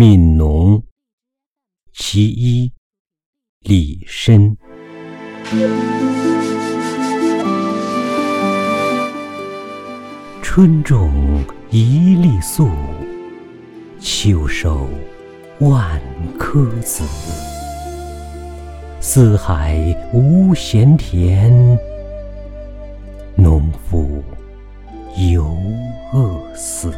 悯农其一李绅春种一粒粟秋收万颗子。四海无闲田农夫犹饿死。